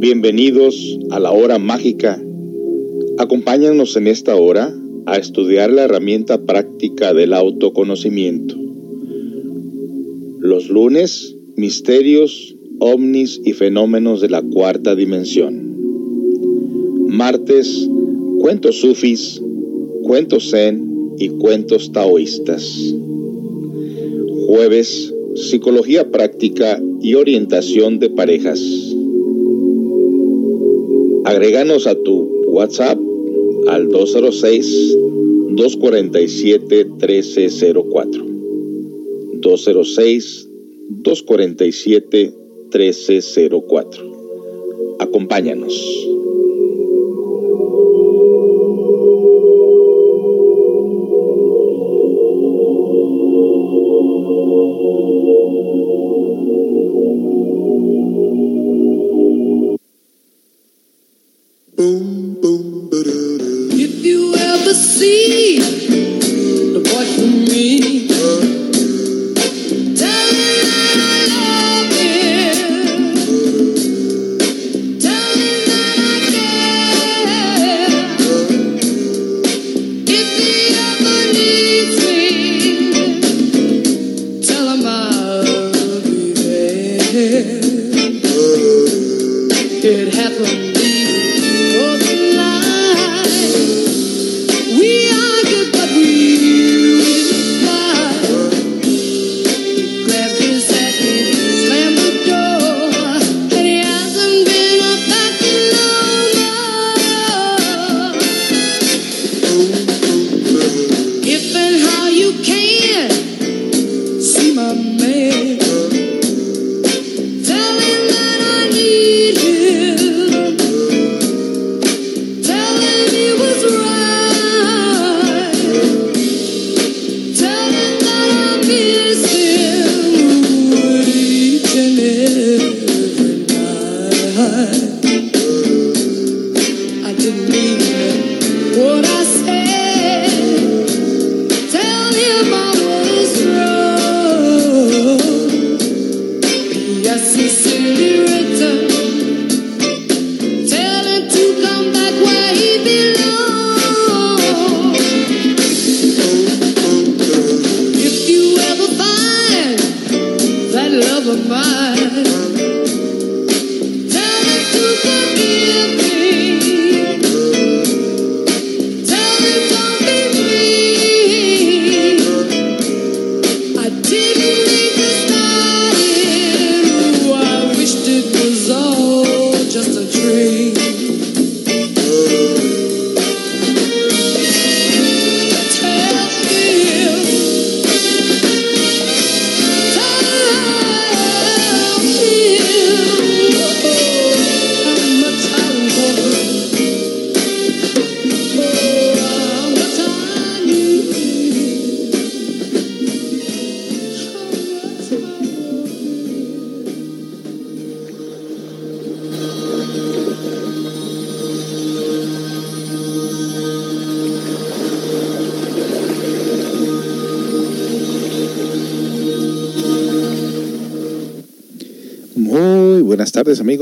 Bienvenidos a la hora mágica. Acompáñanos en esta hora a estudiar la herramienta práctica del autoconocimiento. Los lunes, misterios, ovnis y fenómenos de la cuarta dimensión. Martes, cuentos sufis, cuentos zen y cuentos taoístas. Jueves, psicología práctica y orientación de parejas. Agréganos a tu WhatsApp al 206-247-1304. 206-247-1304. Acompáñanos.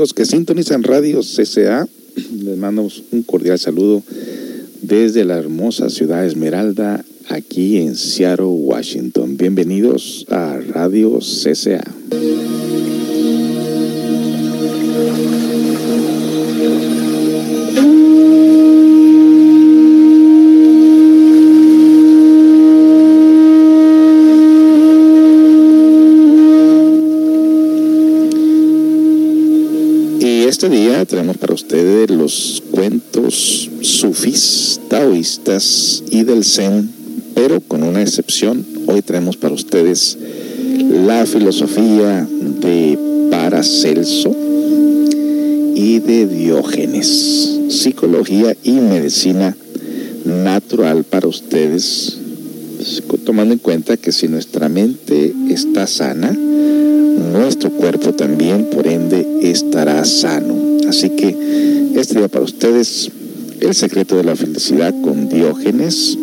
Que sintonizan Radio CCA. Les mandamos un cordial saludo desde la hermosa ciudad Esmeralda, aquí en Seattle, Washington. Bienvenidos a Radio CCA. Ustedes los cuentos sufis, taoístas y del zen, pero con una excepción. Hoy traemos para ustedes la filosofía de Paracelso y de Diógenes, psicología y medicina natural para ustedes, tomando en cuenta que si nuestra mente está sana, nuestro cuerpo también, por ende, estará sano. Así que este día para ustedes, el secreto de la felicidad con Diógenes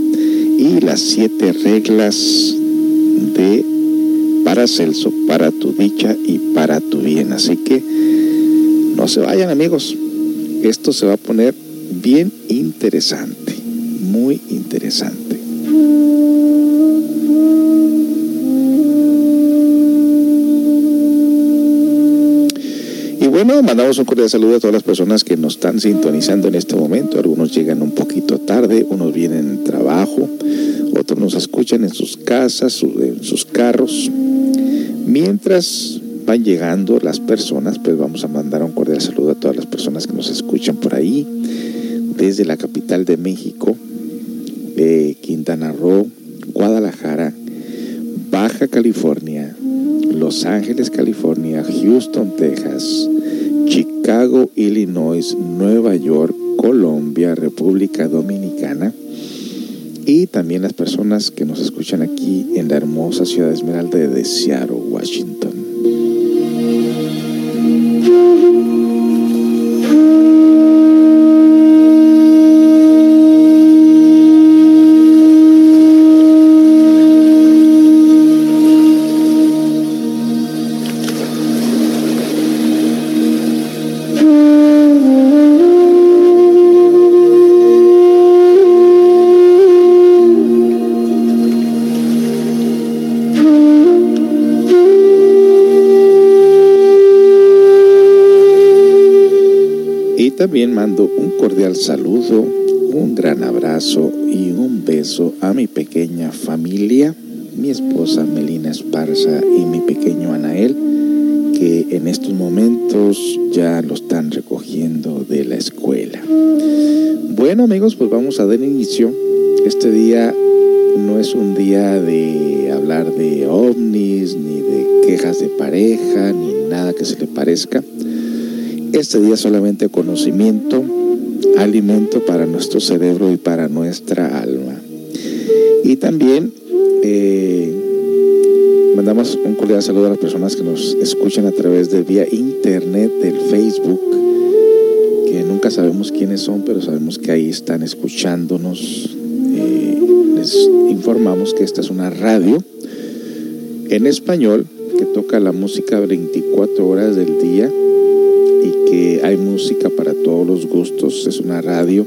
y las siete reglas de Paracelso para tu dicha y para tu bien. Así que No se vayan amigos, esto se va a poner bien interesante, muy interesante. Bueno, mandamos un cordial saludo a todas las personas que nos están sintonizando en este momento. Algunos llegan un poquito tarde, unos vienen en trabajo, otros nos escuchan en sus casas, en sus carros. Mientras van llegando las personas, pues vamos a mandar un cordial saludo a todas las personas que nos escuchan por ahí, desde la capital de México, Quintana Roo, Guadalajara, Baja California, Los Ángeles, California, Houston, Texas, Chicago, Illinois, Nueva York, Colombia, República Dominicana y también las personas que nos escuchan aquí en la hermosa ciudad Esmeralda de Seattle, Washington. También mando un cordial saludo, un gran abrazo y un beso a mi pequeña familia, mi esposa Melina Esparza y mi pequeño Anael, que en estos momentos ya lo están recogiendo de la escuela. Bueno amigos, pues vamos a dar inicio. Este día no es un día de hablar de ovnis, ni de quejas de pareja, ni nada que se le parezca este día solamente conocimiento, alimento para nuestro cerebro y para nuestra alma. Y también eh, mandamos un cordial saludo a las personas que nos escuchan a través de vía internet, del Facebook, que nunca sabemos quiénes son, pero sabemos que ahí están escuchándonos. Eh, les informamos que esta es una radio en español que toca la música 24 horas del día hay música para todos los gustos. Es una radio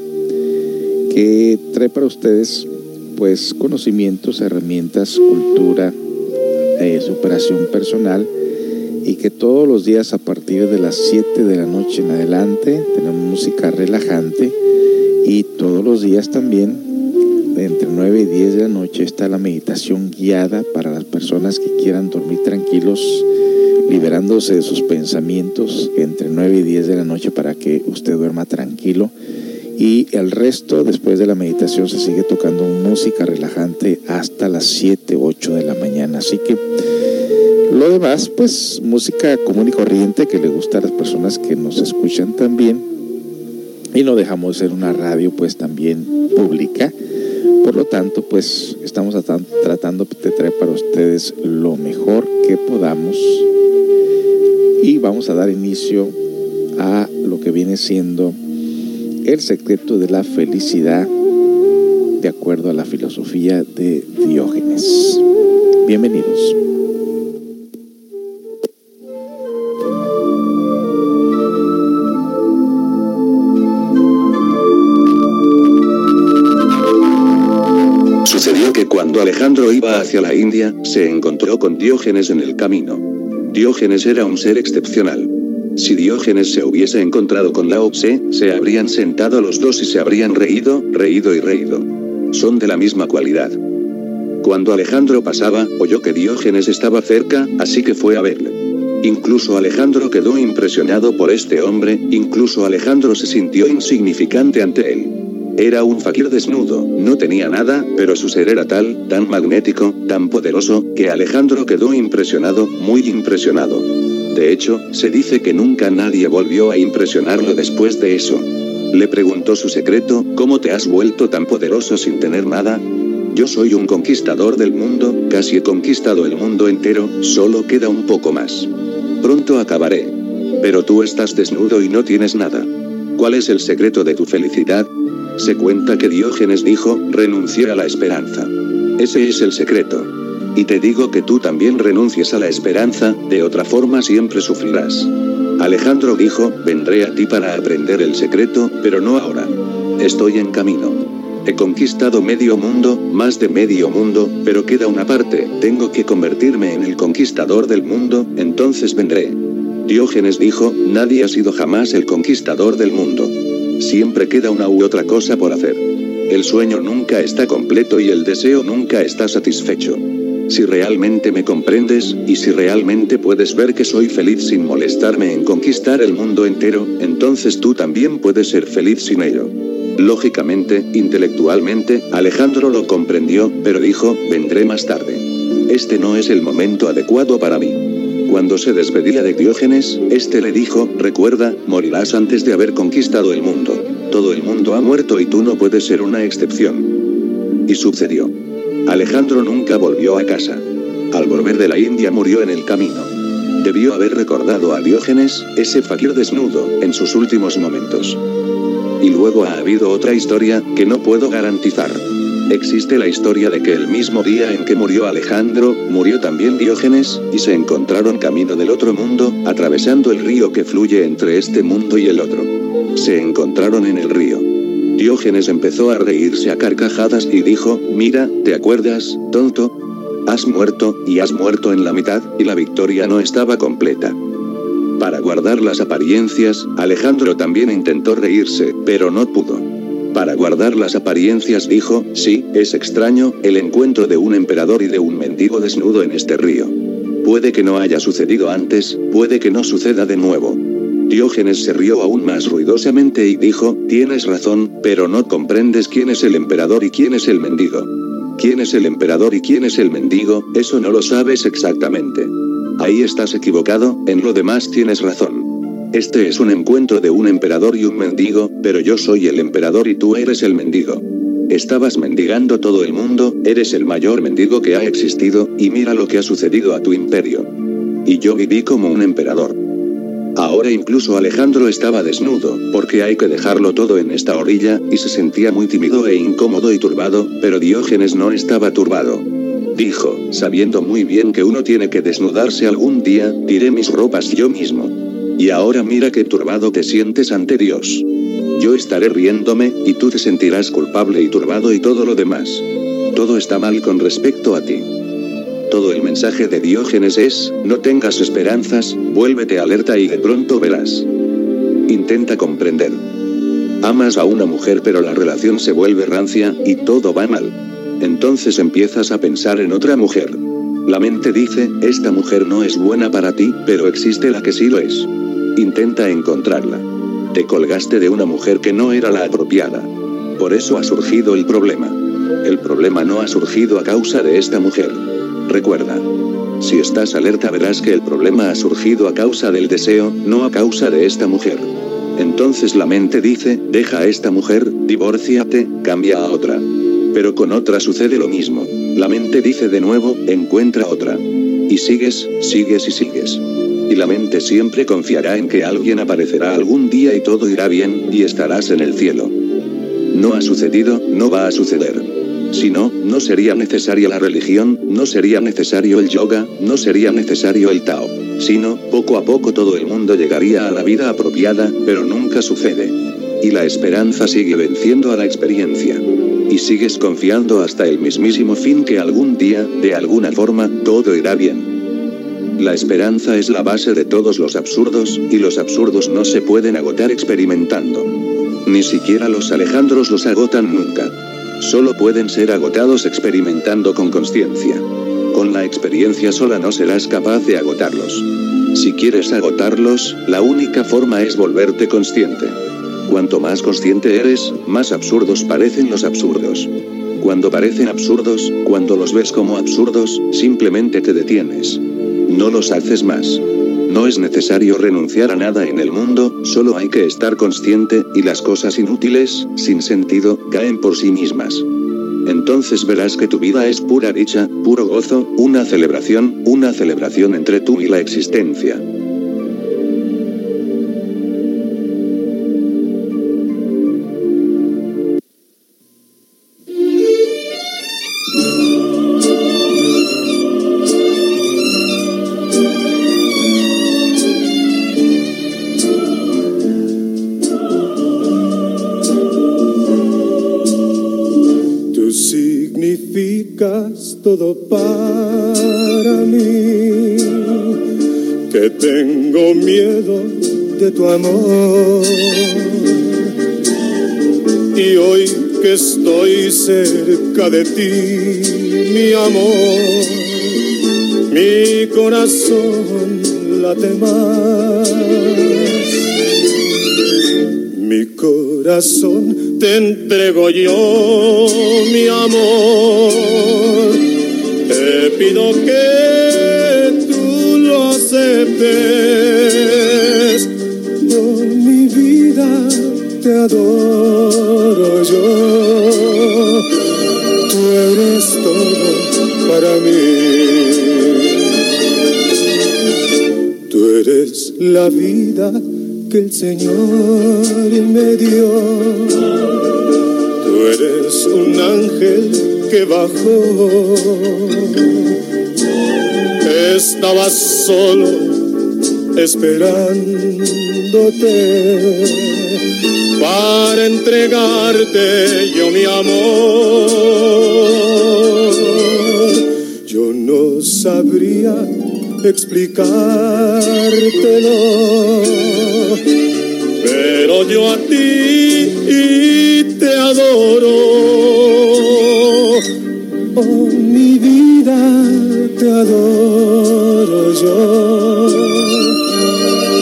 que trae para ustedes pues conocimientos, herramientas, cultura, eh, superación personal y que todos los días a partir de las 7 de la noche en adelante tenemos música relajante y todos los días también entre 9 y 10 de la noche está la meditación guiada para las personas que quieran dormir tranquilos liberándose de sus pensamientos entre 9 y 10 de la noche para que usted duerma tranquilo. Y el resto, después de la meditación, se sigue tocando música relajante hasta las 7, 8 de la mañana. Así que lo demás, pues música común y corriente que le gusta a las personas que nos escuchan también. Y no dejamos de ser una radio pues también pública. Por lo tanto, pues estamos tratando de traer para ustedes lo mejor que podamos y vamos a dar inicio a lo que viene siendo el secreto de la felicidad de acuerdo a la filosofía de Diógenes. Bienvenidos. Sucedió que cuando Alejandro iba hacia la India, se encontró con Diógenes en el camino. Diógenes era un ser excepcional. Si Diógenes se hubiese encontrado con Lao Tse, se habrían sentado los dos y se habrían reído, reído y reído. Son de la misma cualidad. Cuando Alejandro pasaba, oyó que Diógenes estaba cerca, así que fue a verle. Incluso Alejandro quedó impresionado por este hombre, incluso Alejandro se sintió insignificante ante él. Era un fakir desnudo, no tenía nada, pero su ser era tal, tan magnético, tan poderoso, que Alejandro quedó impresionado, muy impresionado. De hecho, se dice que nunca nadie volvió a impresionarlo después de eso. Le preguntó su secreto, ¿cómo te has vuelto tan poderoso sin tener nada? Yo soy un conquistador del mundo, casi he conquistado el mundo entero, solo queda un poco más. Pronto acabaré. Pero tú estás desnudo y no tienes nada. ¿Cuál es el secreto de tu felicidad? Se cuenta que Diógenes dijo, renunciar a la esperanza. Ese es el secreto. Y te digo que tú también renuncies a la esperanza, de otra forma siempre sufrirás. Alejandro dijo, vendré a ti para aprender el secreto, pero no ahora. Estoy en camino. He conquistado medio mundo, más de medio mundo, pero queda una parte, tengo que convertirme en el conquistador del mundo, entonces vendré. Diógenes dijo, nadie ha sido jamás el conquistador del mundo. Siempre queda una u otra cosa por hacer. El sueño nunca está completo y el deseo nunca está satisfecho. Si realmente me comprendes, y si realmente puedes ver que soy feliz sin molestarme en conquistar el mundo entero, entonces tú también puedes ser feliz sin ello. Lógicamente, intelectualmente, Alejandro lo comprendió, pero dijo, vendré más tarde. Este no es el momento adecuado para mí. Cuando se despedía de Diógenes, este le dijo, recuerda, morirás antes de haber conquistado el mundo. Todo el mundo ha muerto y tú no puedes ser una excepción. Y sucedió. Alejandro nunca volvió a casa. Al volver de la India murió en el camino. Debió haber recordado a Diógenes, ese fakir desnudo, en sus últimos momentos. Y luego ha habido otra historia, que no puedo garantizar. Existe la historia de que el mismo día en que murió Alejandro, murió también Diógenes, y se encontraron camino del otro mundo, atravesando el río que fluye entre este mundo y el otro. Se encontraron en el río. Diógenes empezó a reírse a carcajadas y dijo, mira, ¿te acuerdas, tonto? Has muerto, y has muerto en la mitad, y la victoria no estaba completa. Para guardar las apariencias, Alejandro también intentó reírse, pero no pudo. Para guardar las apariencias dijo, sí, es extraño, el encuentro de un emperador y de un mendigo desnudo en este río. Puede que no haya sucedido antes, puede que no suceda de nuevo. Diógenes se rió aún más ruidosamente y dijo, tienes razón, pero no comprendes quién es el emperador y quién es el mendigo. ¿Quién es el emperador y quién es el mendigo? Eso no lo sabes exactamente. Ahí estás equivocado, en lo demás tienes razón. Este es un encuentro de un emperador y un mendigo, pero yo soy el emperador y tú eres el mendigo. Estabas mendigando todo el mundo, eres el mayor mendigo que ha existido, y mira lo que ha sucedido a tu imperio. Y yo viví como un emperador. Ahora incluso Alejandro estaba desnudo, porque hay que dejarlo todo en esta orilla, y se sentía muy tímido e incómodo y turbado, pero Diógenes no estaba turbado. Dijo, sabiendo muy bien que uno tiene que desnudarse algún día, tiré mis ropas yo mismo. Y ahora mira qué turbado te sientes ante Dios. Yo estaré riéndome, y tú te sentirás culpable y turbado y todo lo demás. Todo está mal con respecto a ti. Todo el mensaje de Diógenes es, no tengas esperanzas, vuélvete alerta y de pronto verás. Intenta comprender. Amas a una mujer pero la relación se vuelve rancia, y todo va mal. Entonces empiezas a pensar en otra mujer. La mente dice, esta mujer no es buena para ti, pero existe la que sí lo es. Intenta encontrarla. Te colgaste de una mujer que no era la apropiada. Por eso ha surgido el problema. El problema no ha surgido a causa de esta mujer. Recuerda. Si estás alerta verás que el problema ha surgido a causa del deseo, no a causa de esta mujer. Entonces la mente dice, deja a esta mujer, divórciate, cambia a otra. Pero con otra sucede lo mismo. La mente dice de nuevo, encuentra otra. Y sigues, sigues y sigues. Y la mente siempre confiará en que alguien aparecerá algún día y todo irá bien, y estarás en el cielo. No ha sucedido, no va a suceder. Si no, no sería necesaria la religión, no sería necesario el yoga, no sería necesario el Tao. Sino, poco a poco todo el mundo llegaría a la vida apropiada, pero nunca sucede. Y la esperanza sigue venciendo a la experiencia. Y sigues confiando hasta el mismísimo fin que algún día, de alguna forma, todo irá bien. La esperanza es la base de todos los absurdos, y los absurdos no se pueden agotar experimentando. Ni siquiera los Alejandros los agotan nunca. Solo pueden ser agotados experimentando con conciencia. Con la experiencia sola no serás capaz de agotarlos. Si quieres agotarlos, la única forma es volverte consciente. Cuanto más consciente eres, más absurdos parecen los absurdos. Cuando parecen absurdos, cuando los ves como absurdos, simplemente te detienes. No los haces más. No es necesario renunciar a nada en el mundo, solo hay que estar consciente, y las cosas inútiles, sin sentido, caen por sí mismas. Entonces verás que tu vida es pura dicha, puro gozo, una celebración, una celebración entre tú y la existencia. Todo para mí, que tengo miedo de tu amor. Y hoy que estoy cerca de ti, mi amor, mi corazón late más. Mi corazón te entrego yo, mi amor. Pido que tú lo aceptes. Por mi vida te adoro yo. Tú eres todo para mí. Tú eres la vida que el Señor me dio. Tú eres un ángel que bajó. Estaba solo esperándote para entregarte yo mi amor. Yo no sabría explicártelo, pero yo a ti te adoro yo.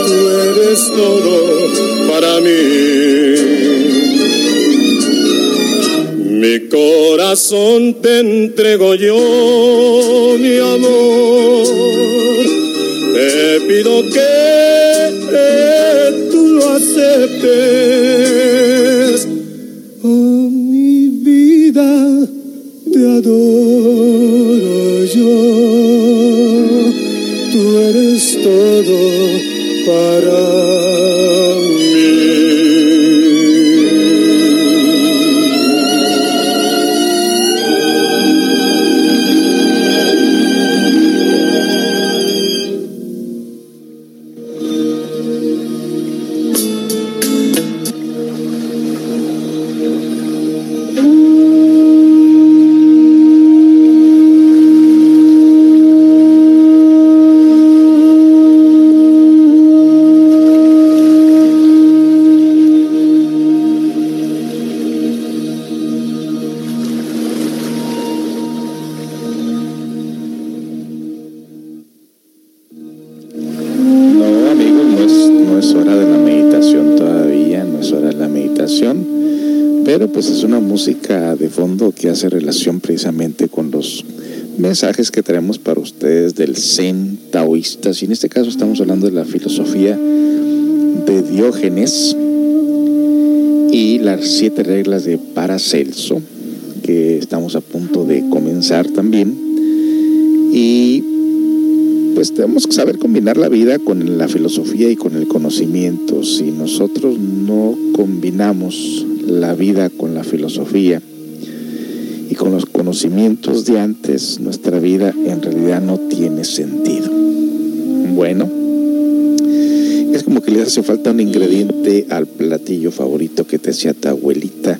Tú eres todo para mí. Mi corazón te entrego yo, mi amor. Te pido que hace relación precisamente con los mensajes que traemos para ustedes del Zen taoísta. Y en este caso estamos hablando de la filosofía de Diógenes y las siete reglas de Paracelso, que estamos a punto de comenzar también. Y pues tenemos que saber combinar la vida con la filosofía y con el conocimiento. Si nosotros no combinamos la vida con la filosofía y con los conocimientos de antes, nuestra vida en realidad no tiene sentido. Bueno, es como que le hace falta un ingrediente al platillo favorito que te hacía tu abuelita.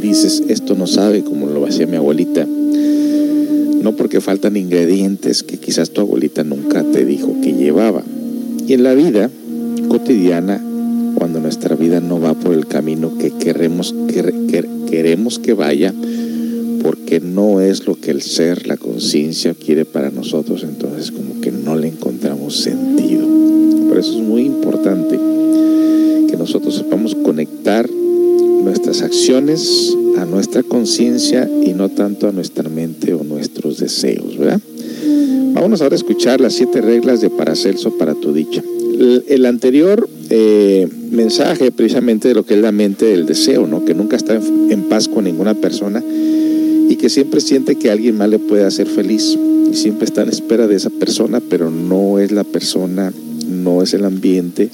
Dices, esto no sabe como lo hacía mi abuelita no porque faltan ingredientes que quizás tu abuelita nunca te dijo que llevaba. Y en la vida cotidiana, nuestra vida no va por el camino que queremos que, que, queremos que vaya, porque no es lo que el ser, la conciencia quiere para nosotros, entonces como que no le encontramos sentido. Por eso es muy importante que nosotros sepamos conectar nuestras acciones a nuestra conciencia y no tanto a nuestra mente o nuestros deseos, ¿verdad? Vámonos ahora a escuchar las siete reglas de Paracelso para tu dicha. El, anterior eh, mensaje precisamente de lo que es la mente del deseo, ¿no? Que nunca está en, paz con ninguna persona y que siempre siente que alguien más le puede hacer feliz y siempre está en espera de esa persona, pero no es la persona, no es el ambiente,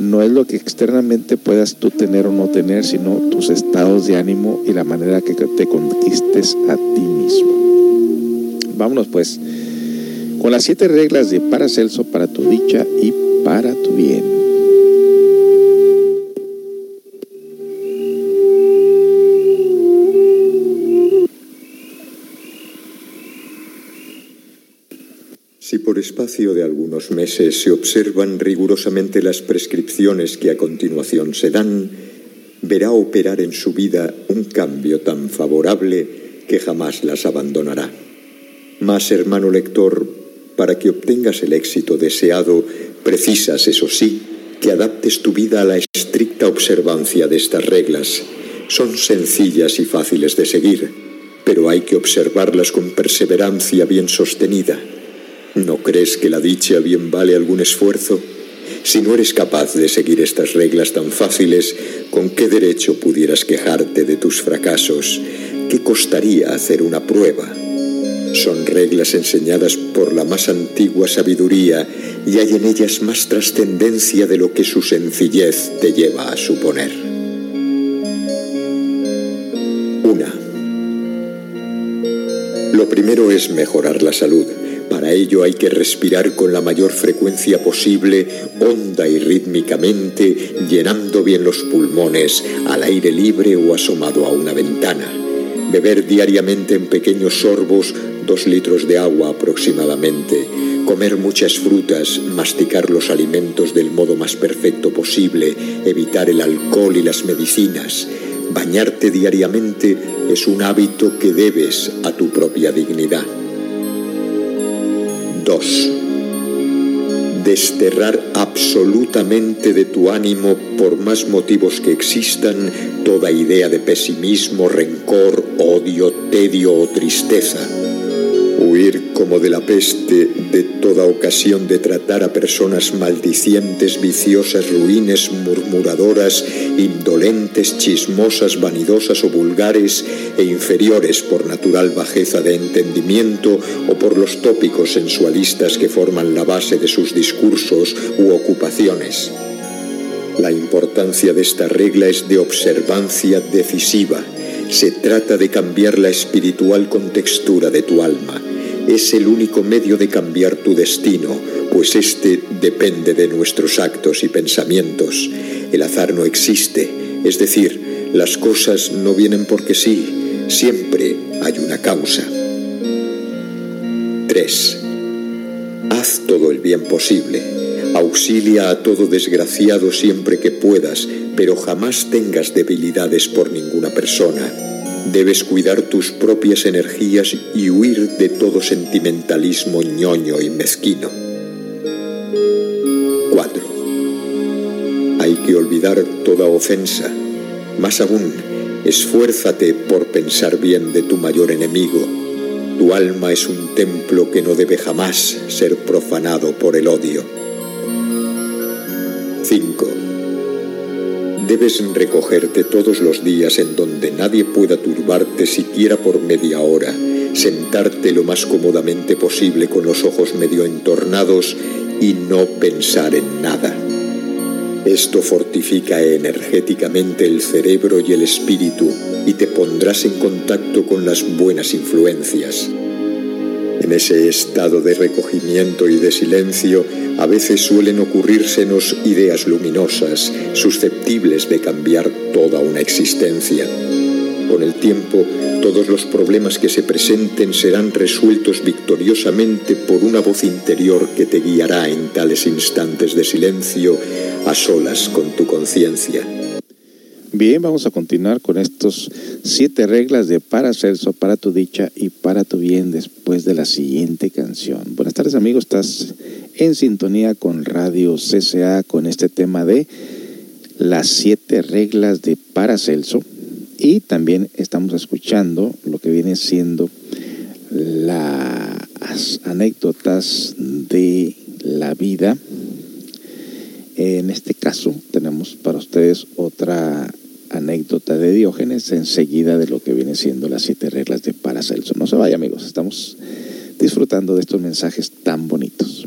no es lo que externamente puedas tú tener o no tener, sino tus estados de ánimo y la manera que te conquistes a ti mismo. Vámonos pues con las siete reglas de Paracelso para tu dicha y para tu bien. Por espacio de algunos meses se observan rigurosamente las prescripciones que a continuación se dan, verá operar en su vida un cambio tan favorable que jamás las abandonará. Mas, hermano lector, para que obtengas el éxito deseado, precisas, eso sí, que adaptes tu vida a la estricta observancia de estas reglas. Son sencillas y fáciles de seguir, pero hay que observarlas con perseverancia bien sostenida. ¿No crees que la dicha bien vale algún esfuerzo? Si no eres capaz de seguir estas reglas tan fáciles, ¿con qué derecho pudieras quejarte de tus fracasos? ¿Qué costaría hacer una prueba? Son reglas enseñadas por la más antigua sabiduría y hay en ellas más trascendencia de lo que su sencillez te lleva a suponer. Una. Lo primero es mejorar la salud. Para ello hay que respirar con la mayor frecuencia posible, honda y rítmicamente, llenando bien los pulmones, al aire libre o asomado a una ventana. Beber diariamente en pequeños sorbos dos litros de agua aproximadamente, comer muchas frutas, masticar los alimentos del modo más perfecto posible, evitar el alcohol y las medicinas. Bañarte diariamente es un hábito que debes a tu propia dignidad. 2. Desterrar absolutamente de tu ánimo, por más motivos que existan, toda idea de pesimismo, rencor, odio, tedio o tristeza como de la peste de toda ocasión de tratar a personas maldicientes, viciosas, ruines, murmuradoras, indolentes, chismosas, vanidosas o vulgares e inferiores por natural bajeza de entendimiento o por los tópicos sensualistas que forman la base de sus discursos u ocupaciones. La importancia de esta regla es de observancia decisiva. Se trata de cambiar la espiritual contextura de tu alma es el único medio de cambiar tu destino, pues éste depende de nuestros actos y pensamientos. El azar no existe, es decir, las cosas no vienen porque sí, siempre hay una causa. 3. Haz todo el bien posible. Auxilia a todo desgraciado siempre que puedas, pero jamás tengas debilidades por ninguna persona Debes cuidar tus propias energías y huir de todo sentimentalismo ñoño y mezquino. 4. Hay que olvidar toda ofensa. Más aún, esfuérzate por pensar bien de tu mayor enemigo. Tu alma es un templo que no debe jamás ser profanado por el odio. 5. Debes recogerte todos los días en donde nadie pueda turbarte siquiera por media hora, sentarte lo más cómodamente posible con los ojos medio entornados y no pensar en nada. Esto fortifica energéticamente el cerebro y el espíritu y te pondrás en contacto con las buenas influencias. En ese estado de recogimiento y de silencio, a veces suelen ocurrírsenos ideas luminosas, susceptibles de cambiar toda una existencia. Con el tiempo, todos los problemas que se presenten serán resueltos victoriosamente por una voz interior que te guiará en tales instantes de silencio a solas con tu conciencia. Bien, vamos a continuar con estos siete reglas de Paracelso para tu dicha y para tu bien después de la siguiente canción. Buenas tardes amigos, estás en sintonía con Radio CCA con este tema de las siete reglas de Paracelso y también estamos escuchando lo que viene siendo las anécdotas de la vida. En este caso tenemos para ustedes otra anécdota de Diógenes enseguida de lo que viene siendo las siete reglas de Paracelso. No se vaya amigos, estamos disfrutando de estos mensajes tan bonitos.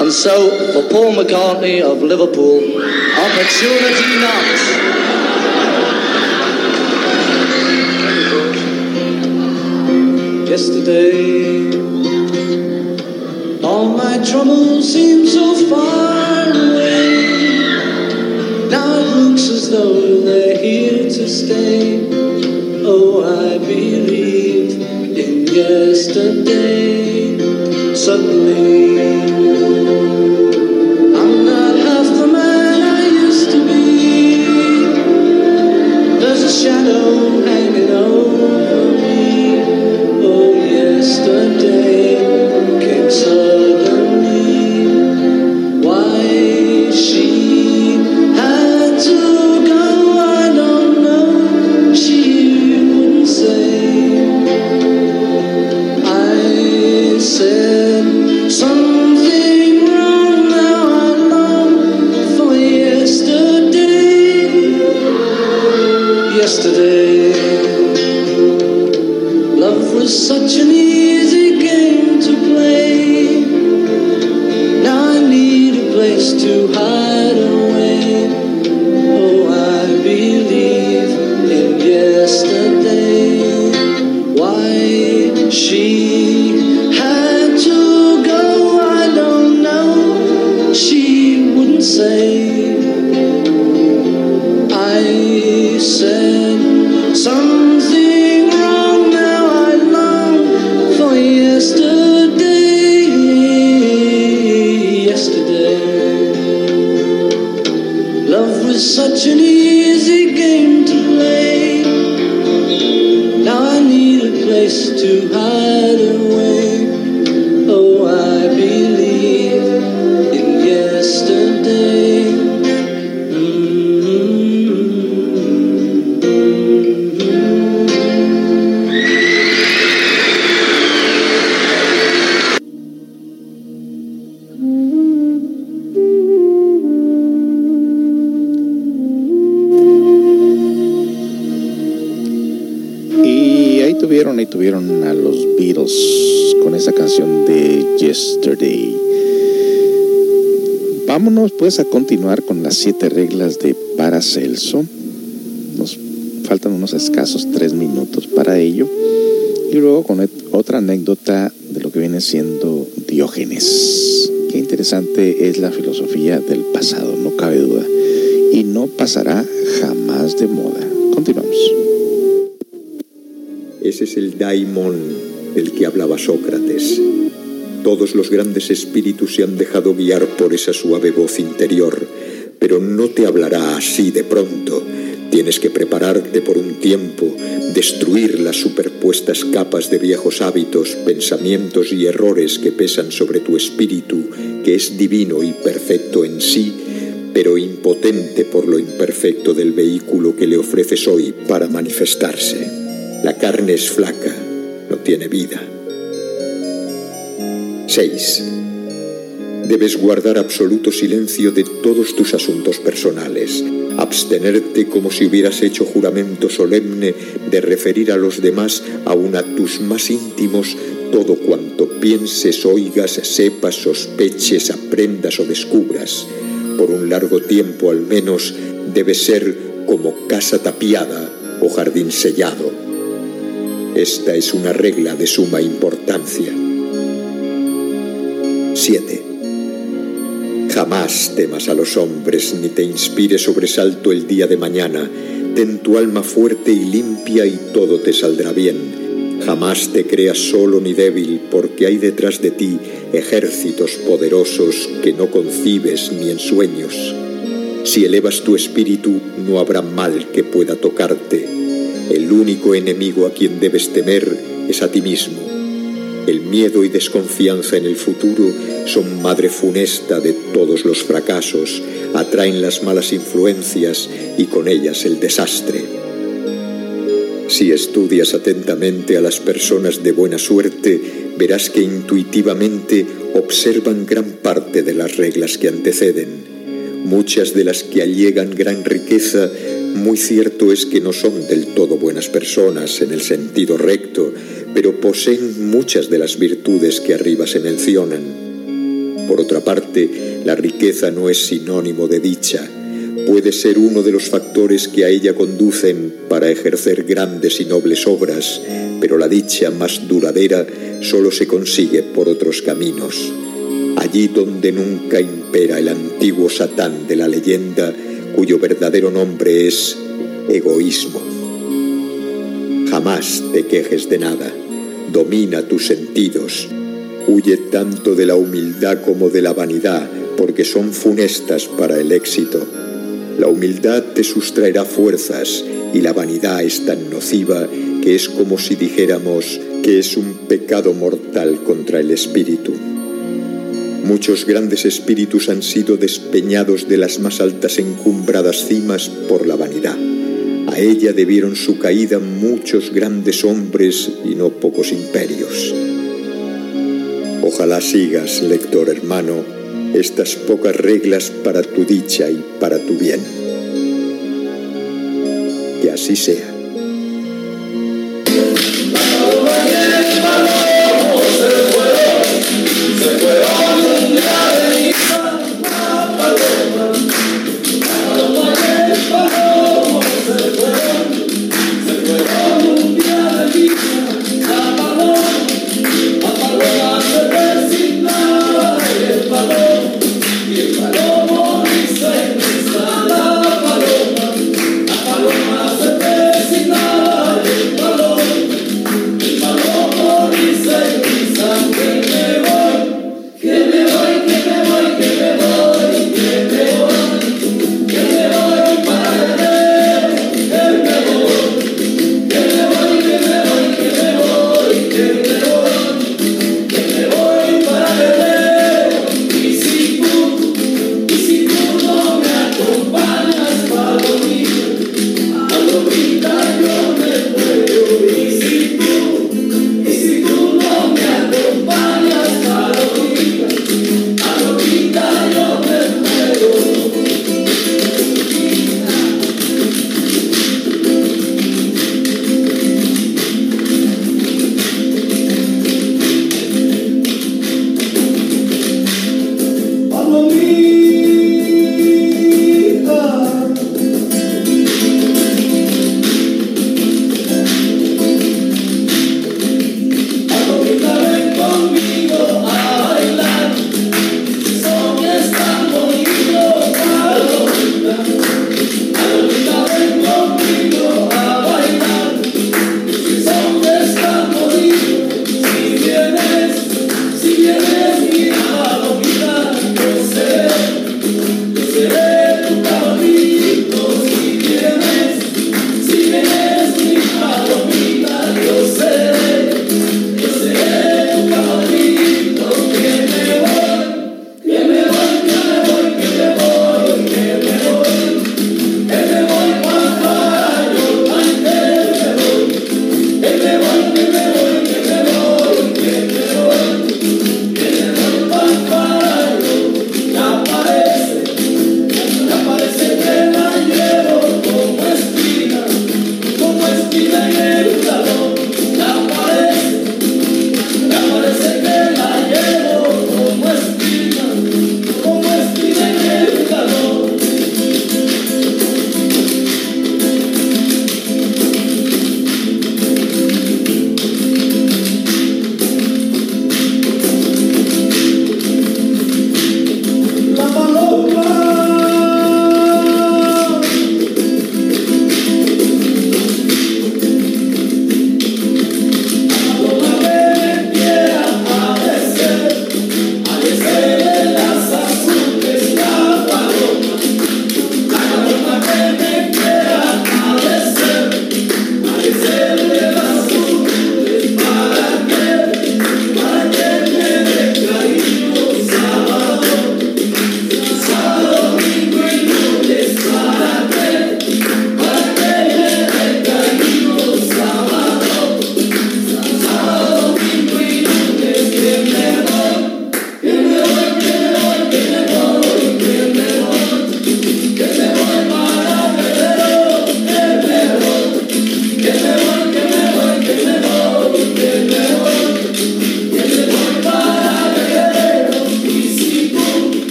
And so, for Paul McCartney of Liverpool, opportunity knocks. Yesterday, all my troubles seem so far away. Now it looks as though they're here to stay. Oh, I believe in yesterday. Suddenly, I'm not half the man I used to be. There's a shadow hanging over me. Oh, yesterday Vámonos pues a continuar con las siete reglas de Paracelso. Nos faltan unos escasos tres minutos para ello. Y luego con otra anécdota de lo que viene siendo Diógenes. Qué interesante es la filosofía del pasado, no cabe duda. Y no pasará jamás de moda. Continuamos. Ese es el daimon del que hablaba Sócrates. Todos los grandes espíritus se han dejado guiar por esa suave voz interior, pero no te hablará así de pronto. Tienes que prepararte por un tiempo, destruir las superpuestas capas de viejos hábitos, pensamientos y errores que pesan sobre tu espíritu, que es divino y perfecto en sí, pero impotente por lo imperfecto del vehículo que le ofreces hoy para manifestarse. La carne es flaca, no tiene vida. 6. Debes guardar absoluto silencio de todos tus asuntos personales, abstenerte como si hubieras hecho juramento solemne de referir a los demás, aun a tus más íntimos, todo cuanto pienses, oigas, sepas, sospeches, aprendas o descubras. Por un largo tiempo al menos debe ser como casa tapiada o jardín sellado. Esta es una regla de suma importancia. 7. Jamás temas a los hombres ni te inspire sobresalto el día de mañana. Ten tu alma fuerte y limpia y todo te saldrá bien. Jamás te creas solo ni débil porque hay detrás de ti ejércitos poderosos que no concibes ni en sueños. Si elevas tu espíritu no habrá mal que pueda tocarte. El único enemigo a quien debes temer es a ti mismo. El miedo y desconfianza en el futuro son madre funesta de todos los fracasos, atraen las malas influencias y con ellas el desastre. Si estudias atentamente a las personas de buena suerte, verás que intuitivamente observan gran parte de las reglas que anteceden. Muchas de las que allegan gran riqueza, muy cierto es que no son del todo buenas personas en el sentido recto, pero poseen muchas de las virtudes que arriba se mencionan. Por otra parte, la riqueza no es sinónimo de dicha. Puede ser uno de los factores que a ella conducen para ejercer grandes y nobles obras, pero la dicha más duradera solo se consigue por otros caminos. Allí donde nunca impera el antiguo Satán de la leyenda, cuyo verdadero nombre es egoísmo. Jamás te quejes de nada. domina tus sentidos. Huye tanto de la humildad como de la vanidad, porque son funestas para el éxito. La humildad te sustraerá fuerzas y la vanidad es tan nociva que es como si dijéramos que es un pecado mortal contra el espíritu. Muchos grandes espíritus han sido despeñados de las más altas encumbradas cimas por la vanidad. A ella debieron su caída muchos grandes hombres y no pocos imperios. Ojalá sigas, lector hermano, estas pocas reglas para tu dicha y para tu bien. Que así sea.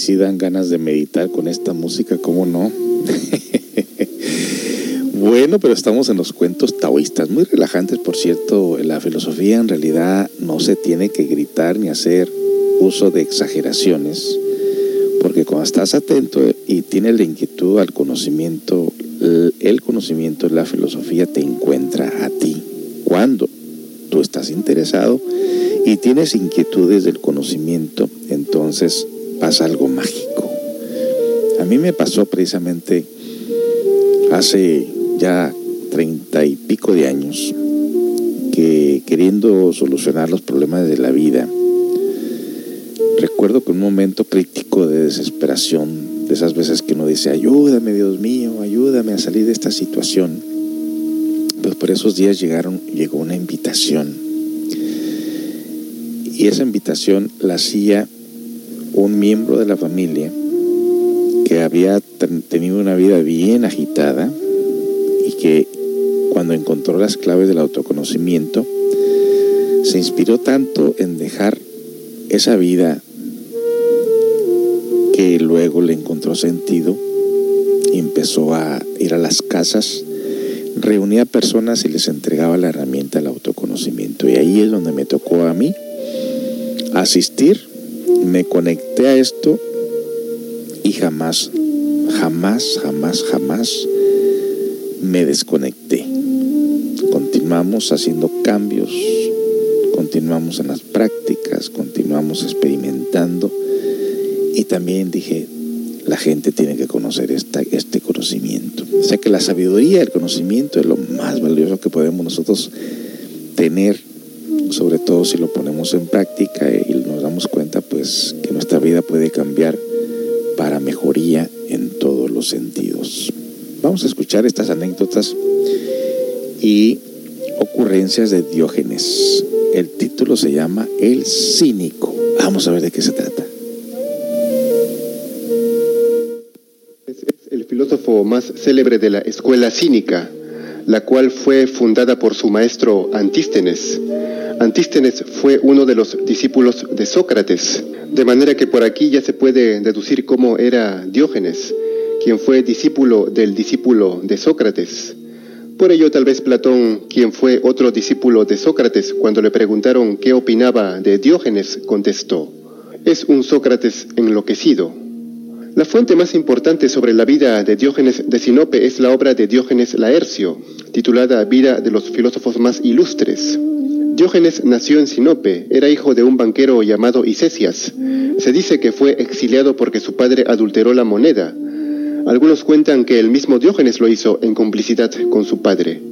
Sí, dan ganas de meditar con esta música, ¿cómo no? bueno, pero estamos en los cuentos taoístas, muy relajantes, por cierto. La filosofía en realidad no se tiene que gritar ni hacer uso de exageraciones, porque cuando estás atento y tienes la inquietud al conocimiento, el conocimiento de la filosofía te encuentra a ti. Cuando tú estás interesado y tienes inquietudes del conocimiento, entonces pasa algo mágico. A mí me pasó precisamente hace ya treinta y pico de años que queriendo solucionar los problemas de la vida, recuerdo que un momento crítico de desesperación, de esas veces que uno dice, ayúdame Dios mío, ayúdame a salir de esta situación, pues por esos días llegaron, llegó una invitación. Y esa invitación la hacía un miembro de la familia que había tenido una vida bien agitada y que cuando encontró las claves del autoconocimiento, se inspiró tanto en dejar esa vida que luego le encontró sentido y empezó a ir a las casas, reunía personas y les entregaba la herramienta del autoconocimiento. Y ahí es donde me tocó a mí asistir, me conecté a esto y jamás, jamás, jamás, jamás me desconecté. Continuamos haciendo cambios, continuamos en las prácticas, continuamos experimentando y también dije, la gente tiene que conocer esta, este conocimiento. O sea que la sabiduría, el conocimiento es lo más valioso que podemos nosotros tener, sobre todo si lo ponemos en práctica y nos damos cuenta pues que nuestra vida puede cambiar para mejoría en todos los sentidos. Vamos a escuchar estas anécdotas y ocurrencias de Diógenes. El título se llama El cínico. Vamos a ver de qué se trata. Es el filósofo más célebre de la escuela cínica, la cual fue fundada por su maestro Antístenes. Antístenes fue uno de los discípulos de Sócrates, de manera que por aquí ya se puede deducir cómo era Diógenes, quien fue discípulo del discípulo de Sócrates. Por ello tal vez Platón, quien fue otro discípulo de Sócrates, cuando le preguntaron qué opinaba de Diógenes, contestó, es un Sócrates enloquecido. La fuente más importante sobre la vida de Diógenes de Sinope es la obra de Diógenes Laercio, titulada Vida de los filósofos más ilustres. Diógenes nació en Sinope, era hijo de un banquero llamado Isesias. Se dice que fue exiliado porque su padre adulteró la moneda. Algunos cuentan que el mismo Diógenes lo hizo en complicidad con su padre.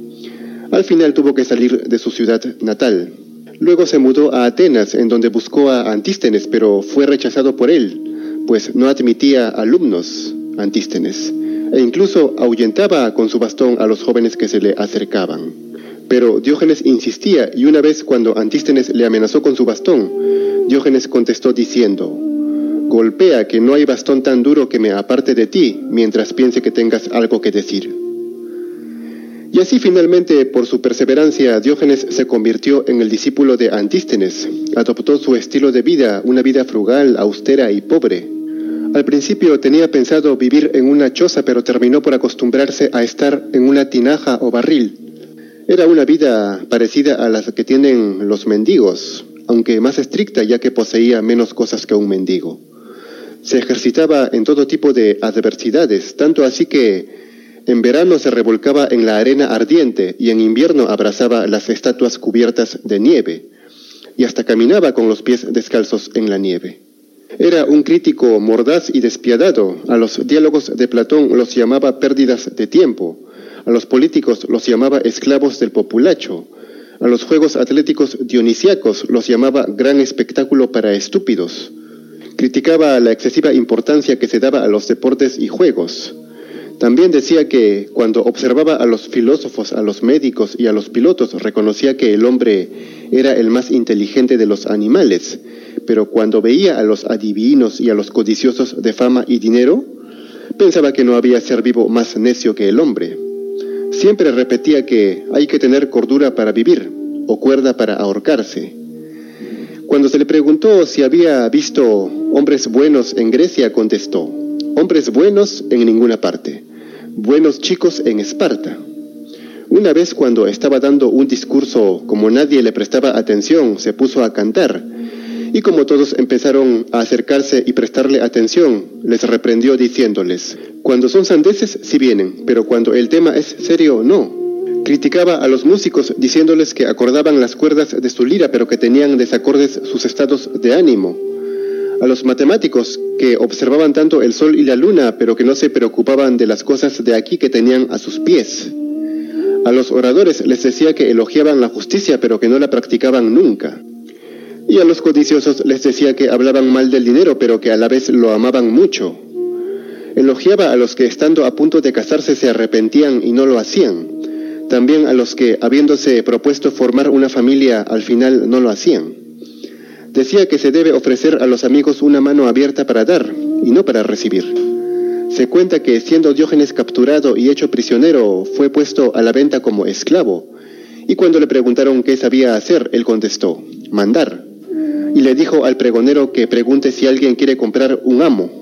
Al final tuvo que salir de su ciudad natal. Luego se mudó a Atenas, en donde buscó a Antístenes, pero fue rechazado por él, pues no admitía alumnos, Antístenes, e incluso ahuyentaba con su bastón a los jóvenes que se le acercaban. Pero Diógenes insistía y una vez cuando Antístenes le amenazó con su bastón, Diógenes contestó diciendo, Golpea que no hay bastón tan duro que me aparte de ti mientras piense que tengas algo que decir. Y así finalmente, por su perseverancia, Diógenes se convirtió en el discípulo de Antístenes, adoptó su estilo de vida, una vida frugal, austera y pobre. Al principio tenía pensado vivir en una choza, pero terminó por acostumbrarse a estar en una tinaja o barril. Era una vida parecida a las que tienen los mendigos, aunque más estricta ya que poseía menos cosas que un mendigo. Se ejercitaba en todo tipo de adversidades, tanto así que en verano se revolcaba en la arena ardiente y en invierno abrazaba las estatuas cubiertas de nieve y hasta caminaba con los pies descalzos en la nieve. Era un crítico mordaz y despiadado. A los diálogos de Platón los llamaba pérdidas de tiempo. A los políticos los llamaba esclavos del populacho. A los juegos atléticos dionisiacos los llamaba gran espectáculo para estúpidos. Criticaba la excesiva importancia que se daba a los deportes y juegos. También decía que cuando observaba a los filósofos, a los médicos y a los pilotos, reconocía que el hombre era el más inteligente de los animales, pero cuando veía a los adivinos y a los codiciosos de fama y dinero, pensaba que no había ser vivo más necio que el hombre. Siempre repetía que hay que tener cordura para vivir o cuerda para ahorcarse. Cuando se le preguntó si había visto hombres buenos en Grecia, contestó, hombres buenos en ninguna parte, buenos chicos en Esparta. Una vez cuando estaba dando un discurso, como nadie le prestaba atención, se puso a cantar. Y como todos empezaron a acercarse y prestarle atención, les reprendió diciéndoles, cuando son sandeces sí vienen, pero cuando el tema es serio no. Criticaba a los músicos diciéndoles que acordaban las cuerdas de su lira, pero que tenían desacordes sus estados de ánimo. A los matemáticos que observaban tanto el sol y la luna, pero que no se preocupaban de las cosas de aquí que tenían a sus pies. A los oradores les decía que elogiaban la justicia, pero que no la practicaban nunca. Y a los codiciosos les decía que hablaban mal del dinero, pero que a la vez lo amaban mucho. Elogiaba a los que estando a punto de casarse se arrepentían y no lo hacían. También a los que, habiéndose propuesto formar una familia, al final no lo hacían. Decía que se debe ofrecer a los amigos una mano abierta para dar y no para recibir. Se cuenta que siendo Diógenes capturado y hecho prisionero, fue puesto a la venta como esclavo. Y cuando le preguntaron qué sabía hacer, él contestó, mandar. Y le dijo al pregonero que pregunte si alguien quiere comprar un amo.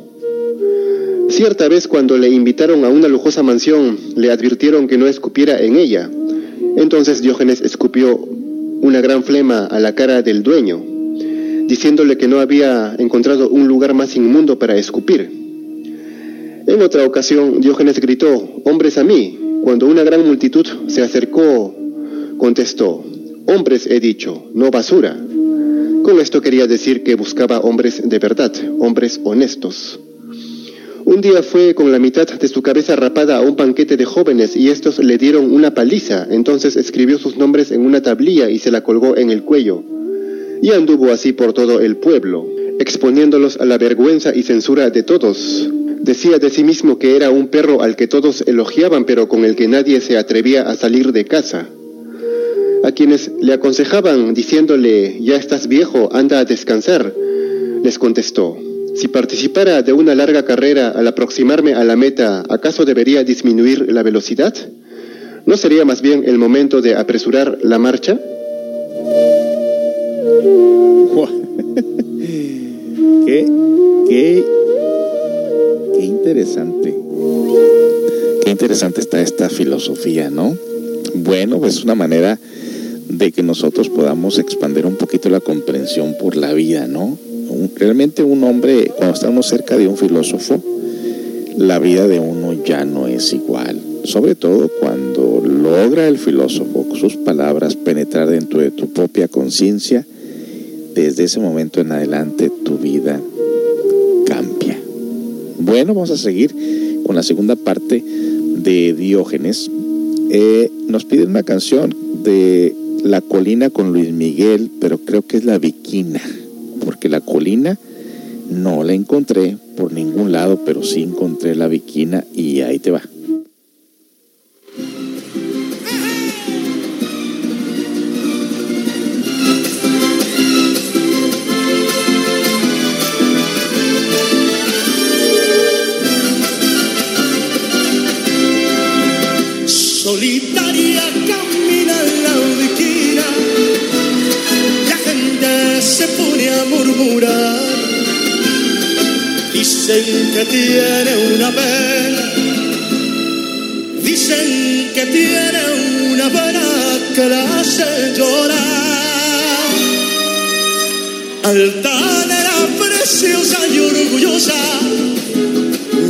Cierta vez cuando le invitaron a una lujosa mansión, le advirtieron que no escupiera en ella. Entonces Diógenes escupió una gran flema a la cara del dueño, diciéndole que no había encontrado un lugar más inmundo para escupir. En otra ocasión, Diógenes gritó, hombres a mí. Cuando una gran multitud se acercó, contestó, hombres he dicho, no basura. Con esto quería decir que buscaba hombres de verdad, hombres honestos. Un día fue con la mitad de su cabeza rapada a un banquete de jóvenes y estos le dieron una paliza. Entonces escribió sus nombres en una tablilla y se la colgó en el cuello. Y anduvo así por todo el pueblo, exponiéndolos a la vergüenza y censura de todos. Decía de sí mismo que era un perro al que todos elogiaban, pero con el que nadie se atrevía a salir de casa. A quienes le aconsejaban diciéndole, ya estás viejo, anda a descansar, les contestó, si participara de una larga carrera al aproximarme a la meta, ¿acaso debería disminuir la velocidad? ¿No sería más bien el momento de apresurar la marcha? ¿Qué, qué qué interesante. Qué interesante está esta filosofía, ¿no? Bueno, pues es una manera de que nosotros podamos expandir un poquito la comprensión por la vida, ¿no? Realmente un hombre, cuando uno cerca de un filósofo, la vida de uno ya no es igual. Sobre todo cuando logra el filósofo sus palabras penetrar dentro de tu propia conciencia, desde ese momento en adelante tu vida bueno, vamos a seguir con la segunda parte de Diógenes. Eh, nos piden una canción de La Colina con Luis Miguel, pero creo que es La Viquina, La Colina no la encontré por ningún lado, pero sí encontré La Viquina y ahí te va. Que tiene una pena, dicen que tiene una pena que la hace llorar. Altanera preciosa y orgullosa,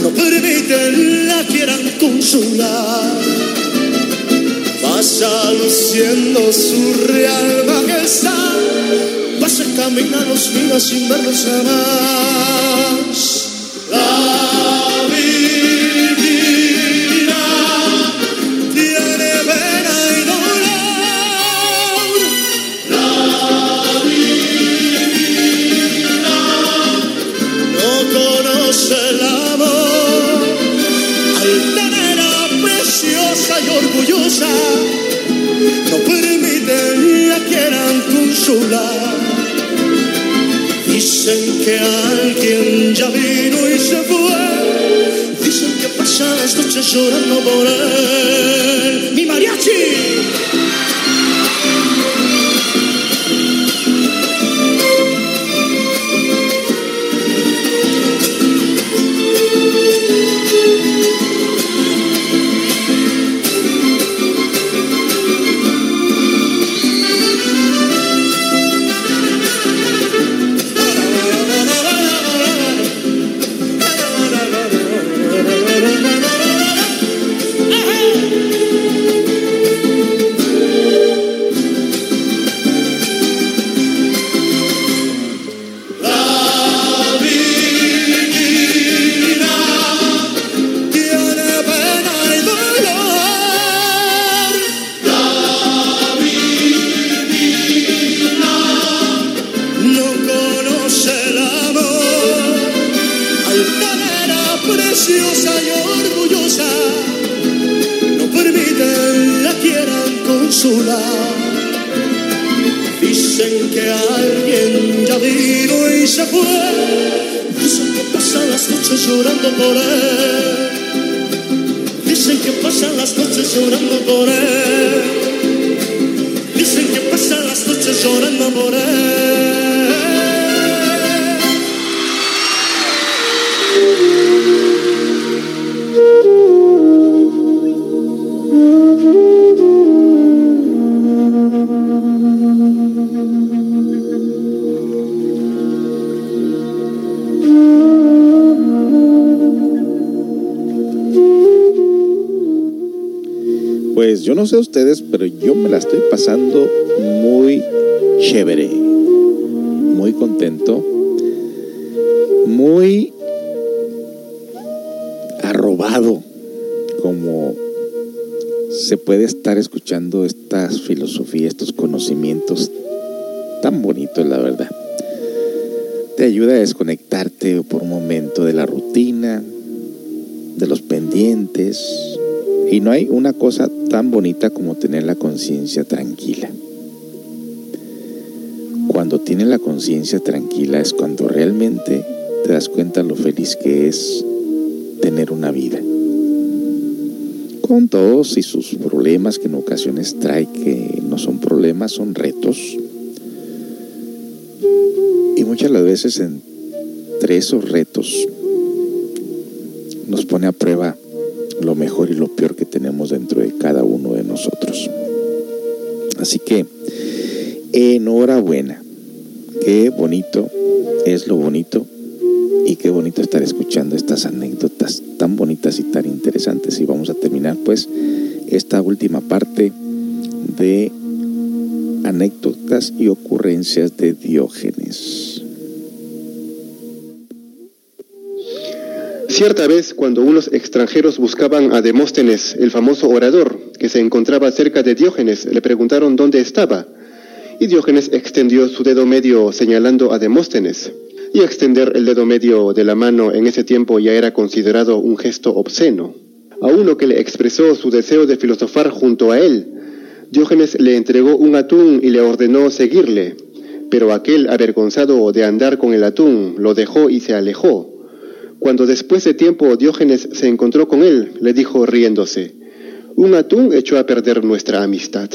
no permiten la quieran consolar. Pasa luciendo su real majestad, pasa camina los días sin verlos jamás. Dicen que alguien ya vino y se fue. Dicen que pasan las noches llorando por él. ¡Mi mariachi! Yo me la estoy pasando muy chévere, muy contento, muy arrobado, como se puede estar escuchando estas filosofías, estos conocimientos tan bonitos, la verdad. Te ayuda a desconectarte por un momento de la rutina, de los pendientes, y no hay una cosa tan bonita como tener la conciencia tranquila. Cuando tienes la conciencia tranquila es cuando realmente te das cuenta lo feliz que es tener una vida. Con todos y sus problemas que en ocasiones trae, que no son problemas, son retos. Y muchas las veces entre esos retos nos pone a prueba lo mejor y lo peor que tenemos dentro de cada uno de nosotros. Así que, enhorabuena. Qué bonito es lo bonito y qué bonito estar escuchando estas anécdotas tan bonitas y tan interesantes. Y vamos a terminar pues esta última parte de anécdotas y ocurrencias de Diógenes. Cierta vez, cuando unos extranjeros buscaban a Demóstenes, el famoso orador, que se encontraba cerca de Diógenes, le preguntaron dónde estaba. Y Diógenes extendió su dedo medio señalando a Demóstenes. Y extender el dedo medio de la mano en ese tiempo ya era considerado un gesto obsceno. A uno que le expresó su deseo de filosofar junto a él, Diógenes le entregó un atún y le ordenó seguirle. Pero aquel, avergonzado de andar con el atún, lo dejó y se alejó. Cuando después de tiempo Diógenes se encontró con él, le dijo riéndose, Un atún echó a perder nuestra amistad.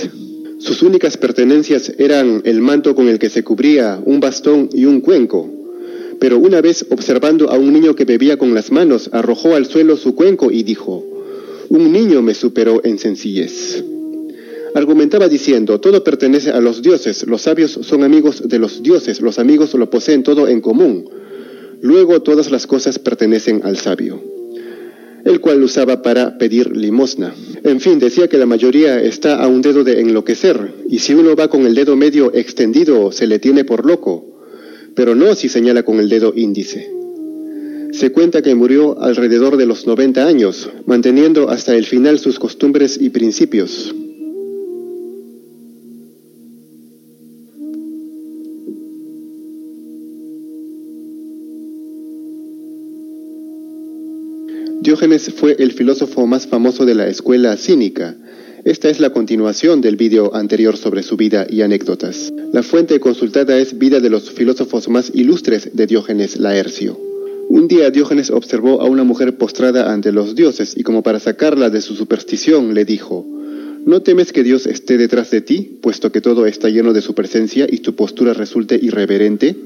Sus únicas pertenencias eran el manto con el que se cubría, un bastón y un cuenco. Pero una vez observando a un niño que bebía con las manos, arrojó al suelo su cuenco y dijo, Un niño me superó en sencillez. Argumentaba diciendo, todo pertenece a los dioses, los sabios son amigos de los dioses, los amigos lo poseen todo en común. Luego todas las cosas pertenecen al sabio, el cual usaba para pedir limosna. En fin, decía que la mayoría está a un dedo de enloquecer, y si uno va con el dedo medio extendido se le tiene por loco, pero no si señala con el dedo índice. Se cuenta que murió alrededor de los 90 años, manteniendo hasta el final sus costumbres y principios. Diógenes fue el filósofo más famoso de la escuela cínica. Esta es la continuación del vídeo anterior sobre su vida y anécdotas. La fuente consultada es Vida de los filósofos más ilustres de Diógenes Laercio. Un día Diógenes observó a una mujer postrada ante los dioses y como para sacarla de su superstición le dijo, ¿No temes que Dios esté detrás de ti, puesto que todo está lleno de su presencia y tu postura resulte irreverente?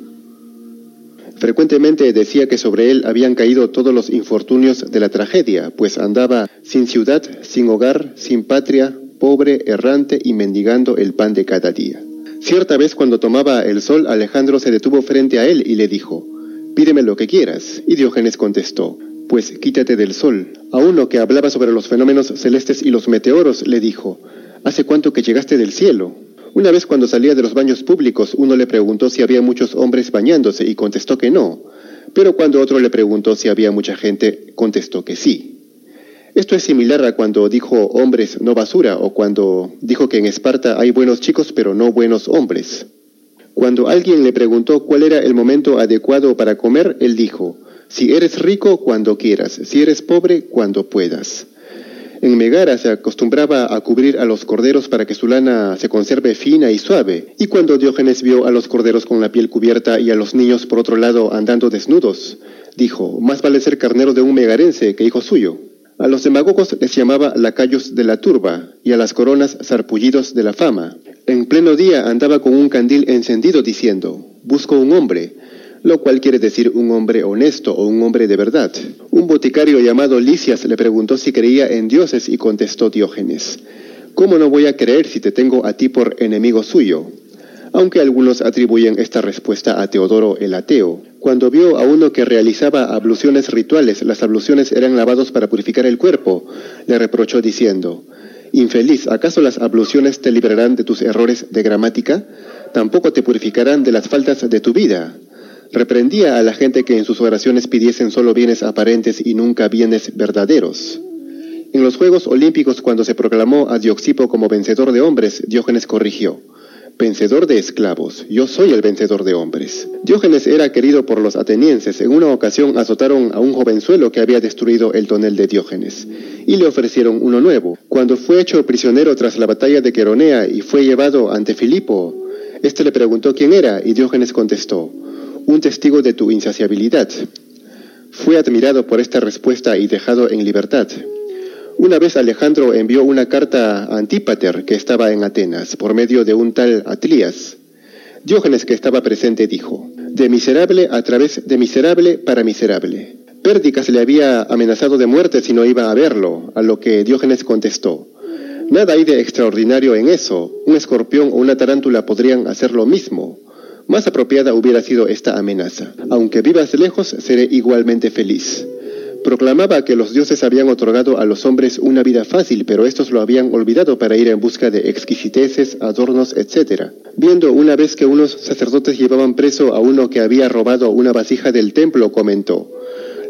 Frecuentemente decía que sobre él habían caído todos los infortunios de la tragedia, pues andaba sin ciudad, sin hogar, sin patria, pobre, errante y mendigando el pan de cada día. Cierta vez cuando tomaba el sol, Alejandro se detuvo frente a él y le dijo, Pídeme lo que quieras. Y Diógenes contestó, Pues quítate del sol. A uno que hablaba sobre los fenómenos celestes y los meteoros le dijo, ¿Hace cuánto que llegaste del cielo? Una vez cuando salía de los baños públicos, uno le preguntó si había muchos hombres bañándose y contestó que no. Pero cuando otro le preguntó si había mucha gente, contestó que sí. Esto es similar a cuando dijo hombres no basura o cuando dijo que en Esparta hay buenos chicos pero no buenos hombres. Cuando alguien le preguntó cuál era el momento adecuado para comer, él dijo, si eres rico, cuando quieras, si eres pobre, cuando puedas. En Megara se acostumbraba a cubrir a los corderos para que su lana se conserve fina y suave. Y cuando Diógenes vio a los corderos con la piel cubierta y a los niños por otro lado andando desnudos, dijo, más vale ser carnero de un megarense que hijo suyo. A los demagogos les llamaba lacayos de la turba y a las coronas sarpullidos de la fama. En pleno día andaba con un candil encendido diciendo, busco un hombre, lo cual quiere decir un hombre honesto o un hombre de verdad. Un boticario llamado Licias le preguntó si creía en dioses y contestó Diógenes, ¿cómo no voy a creer si te tengo a ti por enemigo suyo? Aunque algunos atribuyen esta respuesta a Teodoro el ateo. Cuando vio a uno que realizaba abluciones rituales, las abluciones eran lavados para purificar el cuerpo, le reprochó diciendo, Infeliz, ¿acaso las abluciones te librarán de tus errores de gramática? Tampoco te purificarán de las faltas de tu vida. Reprendía a la gente que en sus oraciones pidiesen solo bienes aparentes y nunca bienes verdaderos. En los Juegos Olímpicos, cuando se proclamó a Dioxipo como vencedor de hombres, Diógenes corrigió, vencedor de esclavos, yo soy el vencedor de hombres. Diógenes era querido por los atenienses. En una ocasión azotaron a un jovenzuelo que había destruido el tonel de Diógenes y le ofrecieron uno nuevo. Cuando fue hecho prisionero tras la batalla de Queronea y fue llevado ante Filipo, éste le preguntó quién era y Diógenes contestó, un testigo de tu insaciabilidad. Fue admirado por esta respuesta y dejado en libertad. Una vez Alejandro envió una carta a Antípater, que estaba en Atenas, por medio de un tal Atlías. Diógenes, que estaba presente, dijo, de miserable a través de miserable para miserable. Pérdicas le había amenazado de muerte si no iba a verlo, a lo que Diógenes contestó, nada hay de extraordinario en eso, un escorpión o una tarántula podrían hacer lo mismo. Más apropiada hubiera sido esta amenaza. Aunque vivas lejos, seré igualmente feliz. Proclamaba que los dioses habían otorgado a los hombres una vida fácil, pero estos lo habían olvidado para ir en busca de exquisiteces, adornos, etc. Viendo una vez que unos sacerdotes llevaban preso a uno que había robado una vasija del templo, comentó,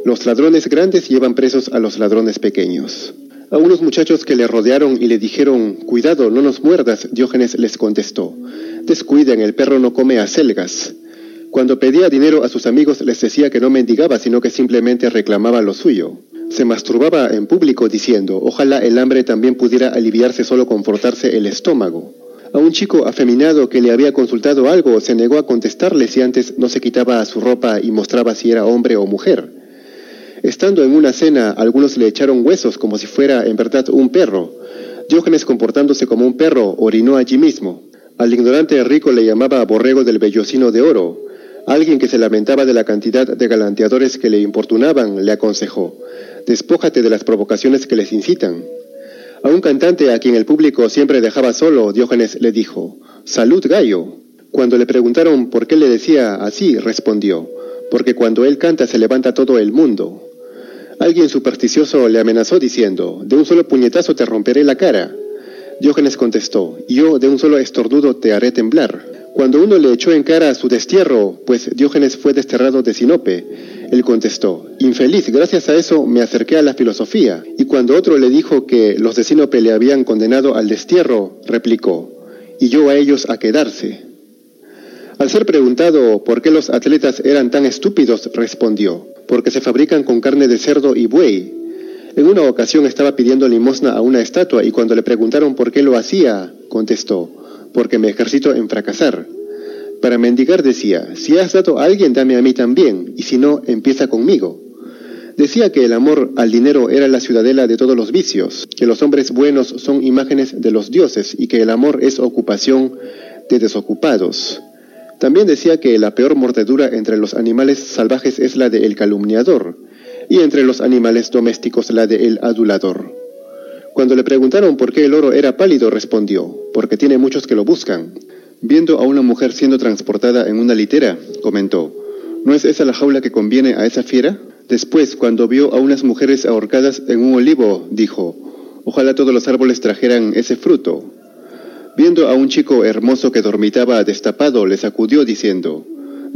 los ladrones grandes llevan presos a los ladrones pequeños. A unos muchachos que le rodearon y le dijeron, cuidado, no nos muerdas, Diógenes les contestó, descuiden, el perro no come acelgas. Cuando pedía dinero a sus amigos les decía que no mendigaba, sino que simplemente reclamaba lo suyo. Se masturbaba en público diciendo, ojalá el hambre también pudiera aliviarse solo con frotarse el estómago. A un chico afeminado que le había consultado algo se negó a contestarle si antes no se quitaba su ropa y mostraba si era hombre o mujer. Estando en una cena, algunos le echaron huesos como si fuera en verdad un perro. Diógenes, comportándose como un perro, orinó allí mismo. Al ignorante rico le llamaba borrego del vellocino de oro. Alguien que se lamentaba de la cantidad de galanteadores que le importunaban le aconsejó, despójate de las provocaciones que les incitan. A un cantante a quien el público siempre dejaba solo, Diógenes le dijo, Salud gallo. Cuando le preguntaron por qué le decía así, respondió, porque cuando él canta se levanta todo el mundo. Alguien supersticioso le amenazó diciendo, de un solo puñetazo te romperé la cara. Diógenes contestó, yo de un solo estornudo te haré temblar. Cuando uno le echó en cara su destierro, pues Diógenes fue desterrado de Sinope, él contestó, infeliz, gracias a eso me acerqué a la filosofía. Y cuando otro le dijo que los de Sinope le habían condenado al destierro, replicó, y yo a ellos a quedarse. Al ser preguntado por qué los atletas eran tan estúpidos, respondió, porque se fabrican con carne de cerdo y buey. En una ocasión estaba pidiendo limosna a una estatua y cuando le preguntaron por qué lo hacía, contestó, porque me ejercito en fracasar. Para mendigar decía, si has dado a alguien, dame a mí también, y si no, empieza conmigo. Decía que el amor al dinero era la ciudadela de todos los vicios, que los hombres buenos son imágenes de los dioses y que el amor es ocupación de desocupados. También decía que la peor mordedura entre los animales salvajes es la del calumniador, y entre los animales domésticos la del adulador. Cuando le preguntaron por qué el oro era pálido, respondió, porque tiene muchos que lo buscan. Viendo a una mujer siendo transportada en una litera, comentó, ¿no es esa la jaula que conviene a esa fiera? Después, cuando vio a unas mujeres ahorcadas en un olivo, dijo, ojalá todos los árboles trajeran ese fruto. Viendo a un chico hermoso que dormitaba destapado, le sacudió diciendo,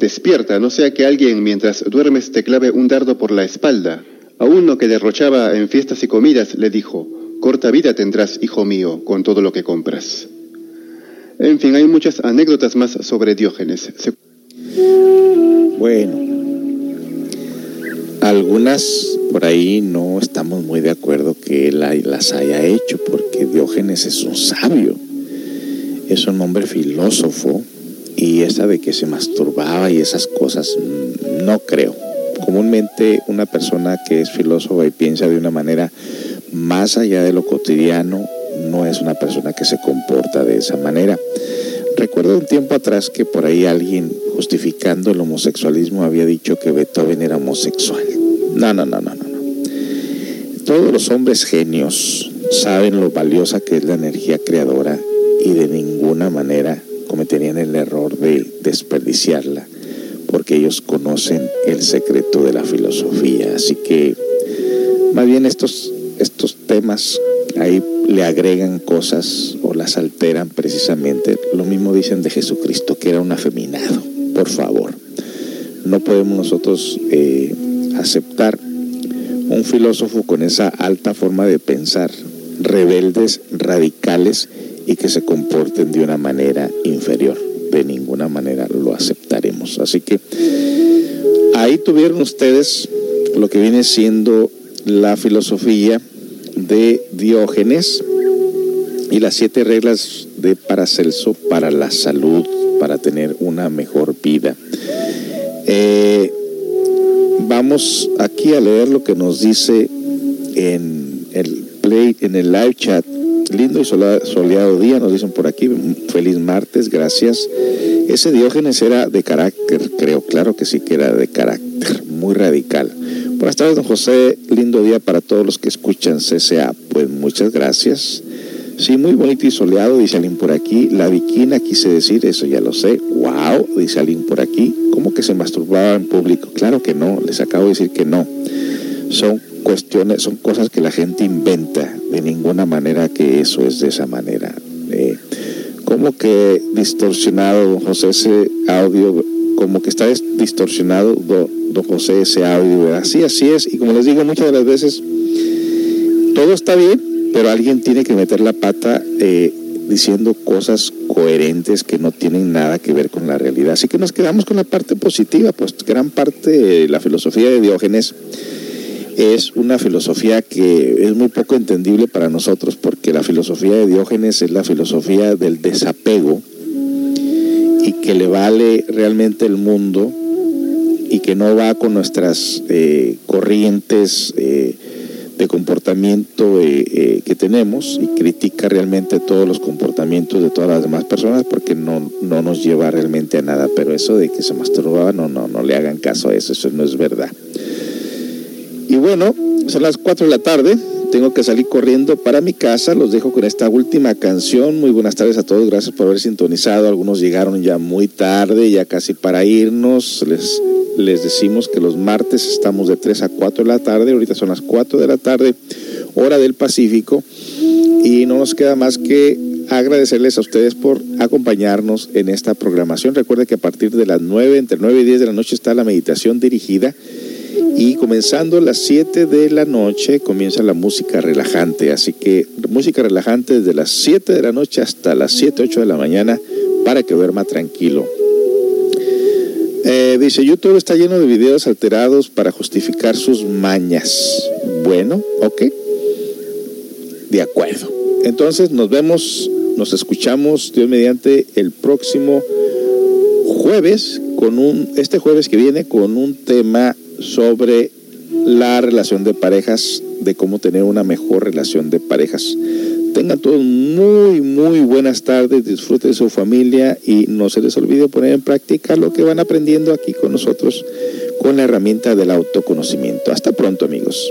Despierta, no sea que alguien mientras duermes te clave un dardo por la espalda. A uno que derrochaba en fiestas y comidas le dijo, Corta vida tendrás, hijo mío, con todo lo que compras. En fin, hay muchas anécdotas más sobre Diógenes. Bueno, algunas por ahí no estamos muy de acuerdo que él las haya hecho, porque Diógenes es un sabio, es un hombre filósofo, y esa de que se masturbaba y esas cosas, mm, no creo. Comúnmente una persona que es filósofa y piensa de una manera más allá de lo cotidiano, no es una persona que se comporta de esa manera. Recuerdo un tiempo atrás que por ahí alguien justificando el homosexualismo había dicho que Beethoven era homosexual. No, no, no, no, no. Todos los hombres genios saben lo valiosa que es la energía creadora y de ninguna manera cometerían el error de desperdiciarla porque ellos conocen el secreto de la filosofía. Así que más bien estos, estos temas ahí le agregan cosas o las alteran precisamente. Lo mismo dicen de Jesucristo, que era un afeminado. Por favor, no podemos nosotros eh, aceptar un filósofo con esa alta forma de pensar, rebeldes, radicales y que se comporten de una manera inferior. De ninguna manera lo aceptaremos. Así que ahí tuvieron ustedes lo que viene siendo la filosofía de Diógenes y las siete reglas de Paracelso para la salud, para tener una mejor vida. Eh, vamos aquí a leer lo que nos dice en el play, en el live chat. Lindo y soleado día, nos dicen por aquí. Feliz martes, gracias. Ese Diógenes era de carácter, creo, claro que sí que era de carácter, muy radical. Buenas tardes, don José. Lindo día para todos los que escuchan CCA. Pues muchas gracias. Sí, muy bonito y soleado, dice alguien por aquí. La viquina quise decir, eso ya lo sé. ¡Wow! Dice alguien por aquí. ¿Cómo que se masturbaba en público? Claro que no, les acabo de decir que no. Son cuestiones, son cosas que la gente inventa. De ninguna manera que eso es de esa manera. Eh, ¿Cómo que distorsionado, don José, ese audio? Como que está distorsionado, don José, ese audio, Así, así es. Y como les digo muchas de las veces, todo está bien, pero alguien tiene que meter la pata eh, diciendo cosas coherentes que no tienen nada que ver con la realidad. Así que nos quedamos con la parte positiva, pues gran parte de la filosofía de Diógenes es una filosofía que es muy poco entendible para nosotros, porque la filosofía de Diógenes es la filosofía del desapego y que le vale realmente el mundo y que no va con nuestras eh, corrientes eh, de comportamiento eh, que tenemos y critica realmente todos los comportamientos de todas las demás personas porque no, no nos lleva realmente a nada. Pero eso de que se masturbaba, no, no, no le hagan caso a eso, eso no es verdad. Y bueno, son las 4 de la tarde. Tengo que salir corriendo para mi casa. Los dejo con esta última canción. Muy buenas tardes a todos. Gracias por haber sintonizado. Algunos llegaron ya muy tarde, ya casi para irnos. Les, les decimos que los martes estamos de 3 a 4 de la tarde. Ahorita son las 4 de la tarde, hora del Pacífico. Y no nos queda más que agradecerles a ustedes por acompañarnos en esta programación. Recuerde que a partir de las 9, entre 9 y 10 de la noche está la meditación dirigida y comenzando a las 7 de la noche comienza la música relajante. Así que música relajante desde las 7 de la noche hasta las 7, 8 de la mañana para que duerma tranquilo. Eh, dice, YouTube está lleno de videos alterados para justificar sus mañas. Bueno, ok. De acuerdo. Entonces nos vemos, nos escuchamos, Dios mediante, el próximo jueves, con un, este jueves que viene, con un tema sobre la relación de parejas, de cómo tener una mejor relación de parejas. Tengan todos muy, muy buenas tardes, disfruten de su familia y no se les olvide poner en práctica lo que van aprendiendo aquí con nosotros con la herramienta del autoconocimiento. Hasta pronto amigos.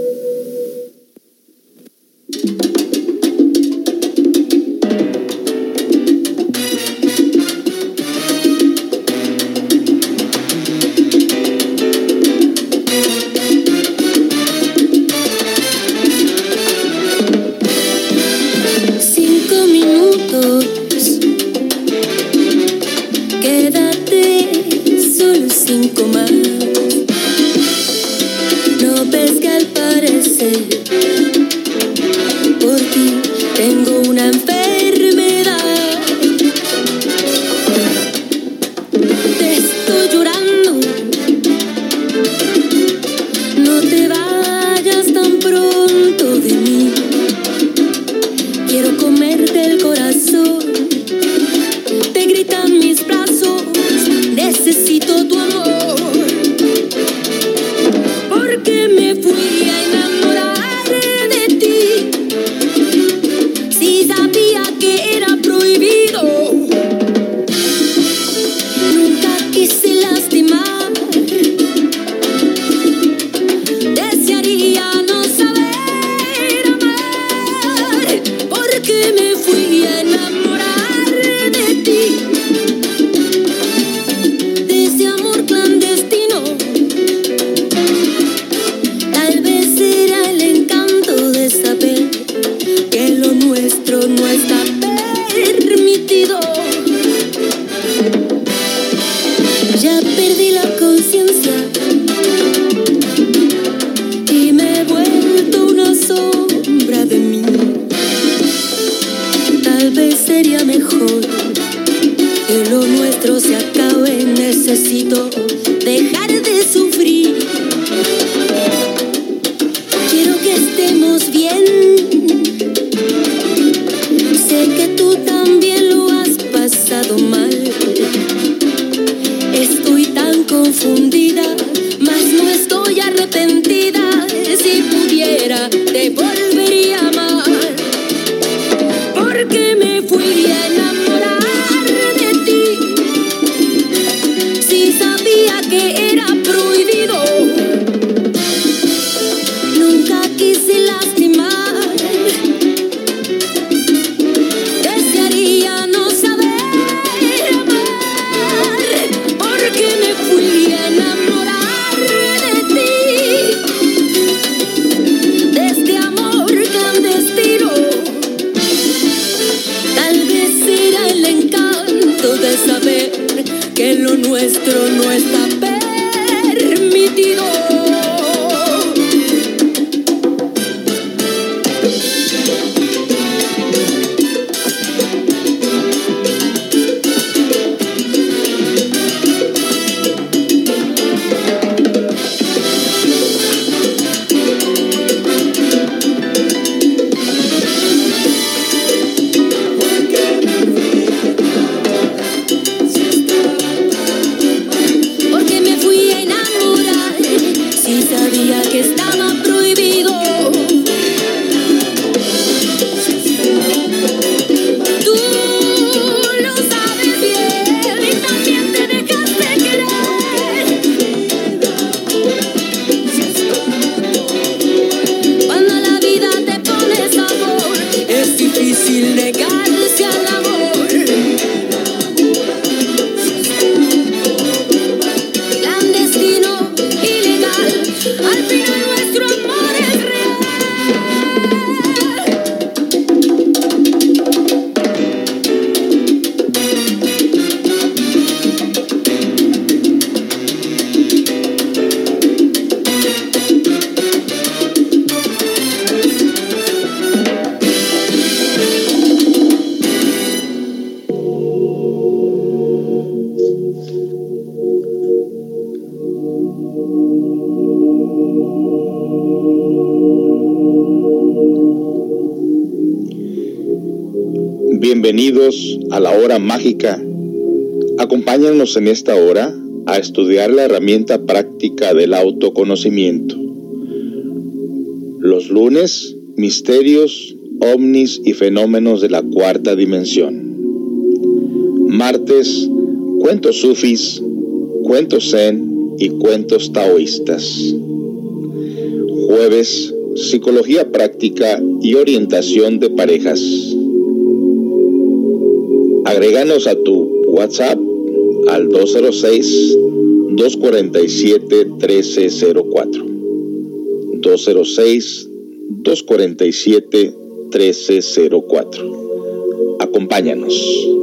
Acompáñanos en esta hora a estudiar la herramienta práctica del autoconocimiento. Los lunes, misterios, ovnis y fenómenos de la cuarta dimensión. Martes, cuentos sufis, cuentos zen y cuentos taoístas. Jueves, psicología práctica y orientación de parejas. Agréganos a tu WhatsApp al 206-247-1304. 206-247-1304. Acompáñanos.